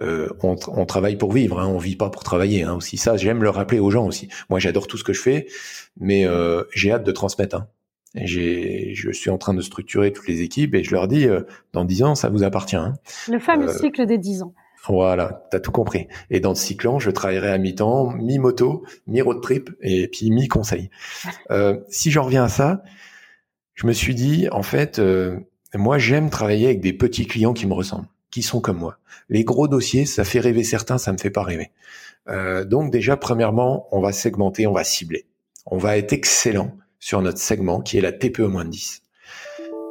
Speaker 3: euh, on, travaille pour vivre, hein, on vit pas pour travailler. Hein, aussi ça, j'aime le rappeler aux gens aussi. Moi, j'adore tout ce que je fais, mais euh, j'ai hâte de transmettre. Hein. Je suis en train de structurer toutes les équipes et je leur dis, euh, dans dix ans, ça vous appartient. Hein.
Speaker 2: Le fameux cycle des dix ans.
Speaker 3: Voilà, t'as tout compris. Et dans le cyclant, je travaillerai à mi-temps, mi-moto, mi-road trip et puis mi-conseil. Euh, si j'en reviens à ça, je me suis dit, en fait, euh, moi j'aime travailler avec des petits clients qui me ressemblent, qui sont comme moi. Les gros dossiers, ça fait rêver certains, ça me fait pas rêver. Euh, donc déjà, premièrement, on va segmenter, on va cibler. On va être excellent sur notre segment qui est la TPE-10.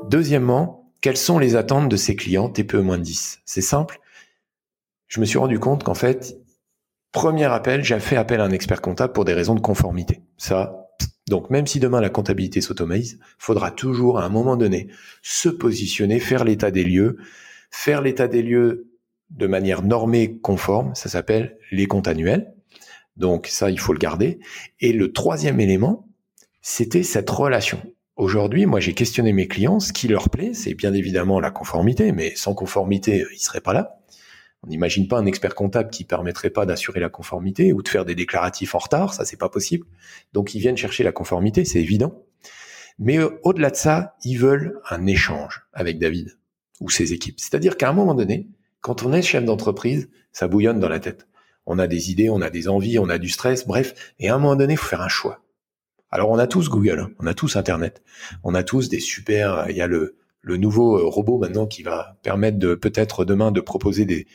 Speaker 3: Deuxièmement, quelles sont les attentes de ces clients TPE-10 C'est simple, je me suis rendu compte qu'en fait, premier appel, j'ai fait appel à un expert comptable pour des raisons de conformité. Ça, donc même si demain la comptabilité s'automatise, faudra toujours à un moment donné se positionner, faire l'état des lieux, faire l'état des lieux de manière normée, conforme, ça s'appelle les comptes annuels. Donc ça, il faut le garder. Et le troisième élément, c'était cette relation. Aujourd'hui, moi, j'ai questionné mes clients. Ce qui leur plaît, c'est bien évidemment la conformité, mais sans conformité, ils seraient pas là. On n'imagine pas un expert comptable qui permettrait pas d'assurer la conformité ou de faire des déclaratifs en retard, ça c'est pas possible. Donc ils viennent chercher la conformité, c'est évident. Mais euh, au-delà de ça, ils veulent un échange avec David ou ses équipes. C'est-à-dire qu'à un moment donné, quand on est chef d'entreprise, ça bouillonne dans la tête. On a des idées, on a des envies, on a du stress, bref. Et à un moment donné, il faut faire un choix. Alors on a tous Google, hein. on a tous Internet, on a tous des super. Il y a le le nouveau euh, robot maintenant qui va permettre de peut-être demain de proposer des,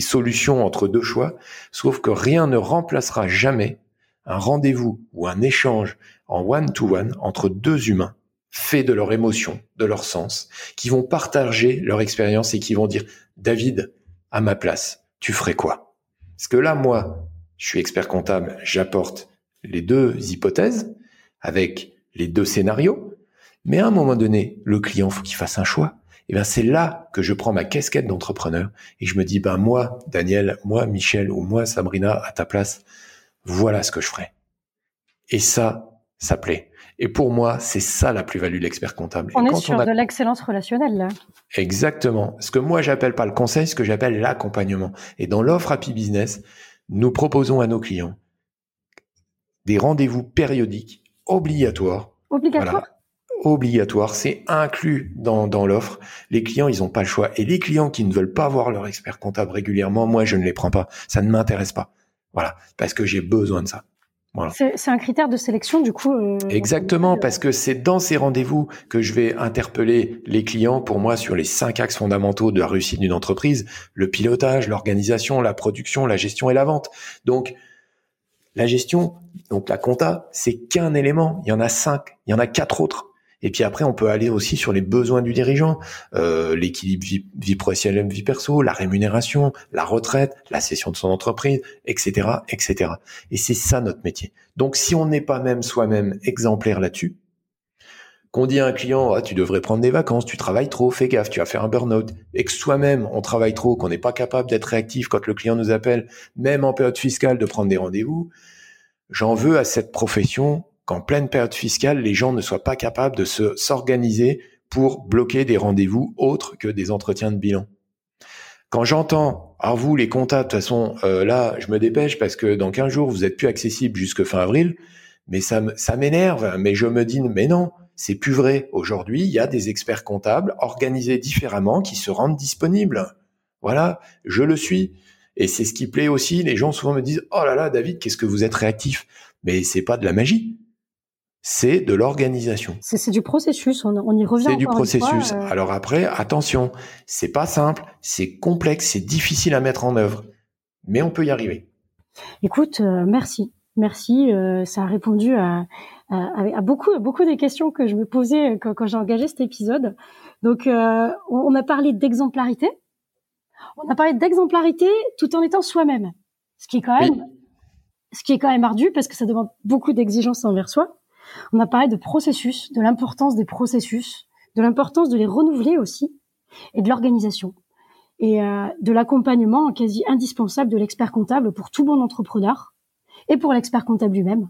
Speaker 3: solutions entre deux choix, sauf que rien ne remplacera jamais un rendez-vous ou un échange en one-to-one entre deux humains fait de leur émotion, de leur sens, qui vont partager leur expérience et qui vont dire David, à ma place, tu ferais quoi? Parce que là, moi, je suis expert comptable, j'apporte les deux hypothèses avec les deux scénarios, mais à un moment donné, le client faut qu'il fasse un choix. Et ben c'est là que je prends ma casquette d'entrepreneur et je me dis ben moi Daniel, moi Michel ou moi Sabrina à ta place, voilà ce que je ferai. Et ça, ça plaît. Et pour moi, c'est ça la plus-value de l'expert comptable.
Speaker 2: On est sur de l'excellence relationnelle là.
Speaker 3: Exactement. Ce que moi j'appelle pas le conseil, ce que j'appelle l'accompagnement. Et dans l'offre Happy Business, nous proposons à nos clients des rendez-vous périodiques obligatoires.
Speaker 2: Obligatoires.
Speaker 3: Obligatoire, c'est inclus dans, dans l'offre. Les clients, ils n'ont pas le choix. Et les clients qui ne veulent pas voir leur expert comptable régulièrement, moi, je ne les prends pas. Ça ne m'intéresse pas. Voilà, parce que j'ai besoin de ça.
Speaker 2: C'est un critère de sélection du coup. Euh,
Speaker 3: Exactement, parce que c'est dans ces rendez-vous que je vais interpeller les clients pour moi sur les cinq axes fondamentaux de la réussite d'une entreprise le pilotage, l'organisation, la production, la gestion et la vente. Donc la gestion, donc la compta, c'est qu'un élément. Il y en a cinq, il y en a quatre autres. Et puis après, on peut aller aussi sur les besoins du dirigeant, euh, l'équilibre vie, vie professionnelle, vie perso, la rémunération, la retraite, la cession de son entreprise, etc., etc. Et c'est ça notre métier. Donc, si on n'est pas même soi-même exemplaire là-dessus, qu'on dit à un client, ah, tu devrais prendre des vacances, tu travailles trop, fais gaffe, tu vas faire un burn-out, et que soi-même on travaille trop, qu'on n'est pas capable d'être réactif quand le client nous appelle, même en période fiscale, de prendre des rendez-vous, j'en veux à cette profession qu'en pleine période fiscale, les gens ne soient pas capables de se s'organiser pour bloquer des rendez-vous autres que des entretiens de bilan. Quand j'entends, alors vous les comptables, de toute façon, euh, là, je me dépêche parce que dans 15 jours, vous êtes plus accessible jusque fin avril, mais ça, ça m'énerve, mais je me dis, mais non, c'est plus vrai. Aujourd'hui, il y a des experts comptables organisés différemment qui se rendent disponibles. Voilà, je le suis. Et c'est ce qui plaît aussi. Les gens souvent me disent, oh là là, David, qu'est-ce que vous êtes réactif? Mais c'est pas de la magie c'est de l'organisation.
Speaker 2: C'est du processus, on, y revient.
Speaker 3: C'est du processus. Euh. Alors après, attention, c'est pas simple, c'est complexe, c'est difficile à mettre en œuvre, mais on peut y arriver.
Speaker 2: Écoute, euh, merci, merci. Euh, ça a répondu à, beaucoup, beaucoup des questions que je me posais quand, j'ai engagé cet épisode. Donc, on, a parlé d'exemplarité. On a parlé d'exemplarité tout en étant soi-même, ce qui est quand même, ce qui est quand même ardu parce que ça demande beaucoup d'exigences envers soi. On a parlé de processus, de l'importance des processus, de l'importance de les renouveler aussi, et de l'organisation, et euh, de l'accompagnement quasi indispensable de l'expert comptable pour tout bon entrepreneur, et pour l'expert comptable lui-même.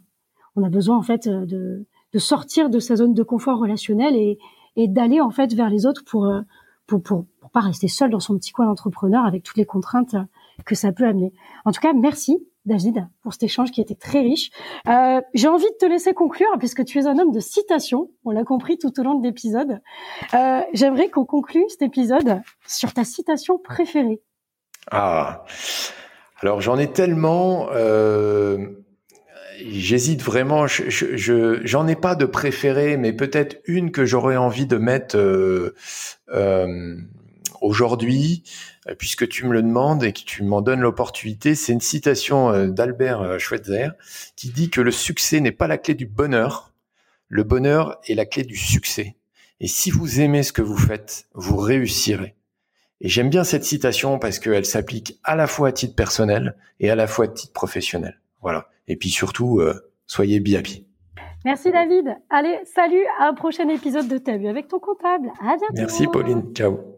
Speaker 2: On a besoin en fait euh, de, de, sortir de sa zone de confort relationnel et, et d'aller en fait vers les autres pour, euh, pour, pour, pour pas rester seul dans son petit coin d'entrepreneur avec toutes les contraintes que ça peut amener. En tout cas, merci David, pour cet échange qui était très riche. Euh, j'ai envie de te laisser conclure, puisque tu es un homme de citation, on l'a compris tout au long de l'épisode. Euh, j'aimerais qu'on conclue cet épisode sur ta citation préférée.
Speaker 3: Ah, alors j'en ai tellement... Euh, j'hésite vraiment, je, j'en ai pas de préférée, mais peut-être une que j'aurais envie de mettre aujourd'hui, puisque tu me le demandes et que tu m'en donnes l'opportunité, c'est une citation euh, d'Albert euh, Schweitzer qui dit que le succès n'est pas la clé du bonheur, le bonheur est la clé du succès. Et si vous aimez ce que vous faites, vous réussirez. Et j'aime bien cette citation parce qu'elle s'applique à la fois à titre personnel et à la fois à titre professionnel. Voilà. Et puis surtout, soyez bien
Speaker 2: Merci David. Allez, salut, à un prochain épisode de Ta vue avec ton comptable. À bientôt.
Speaker 3: Merci Pauline. Ciao.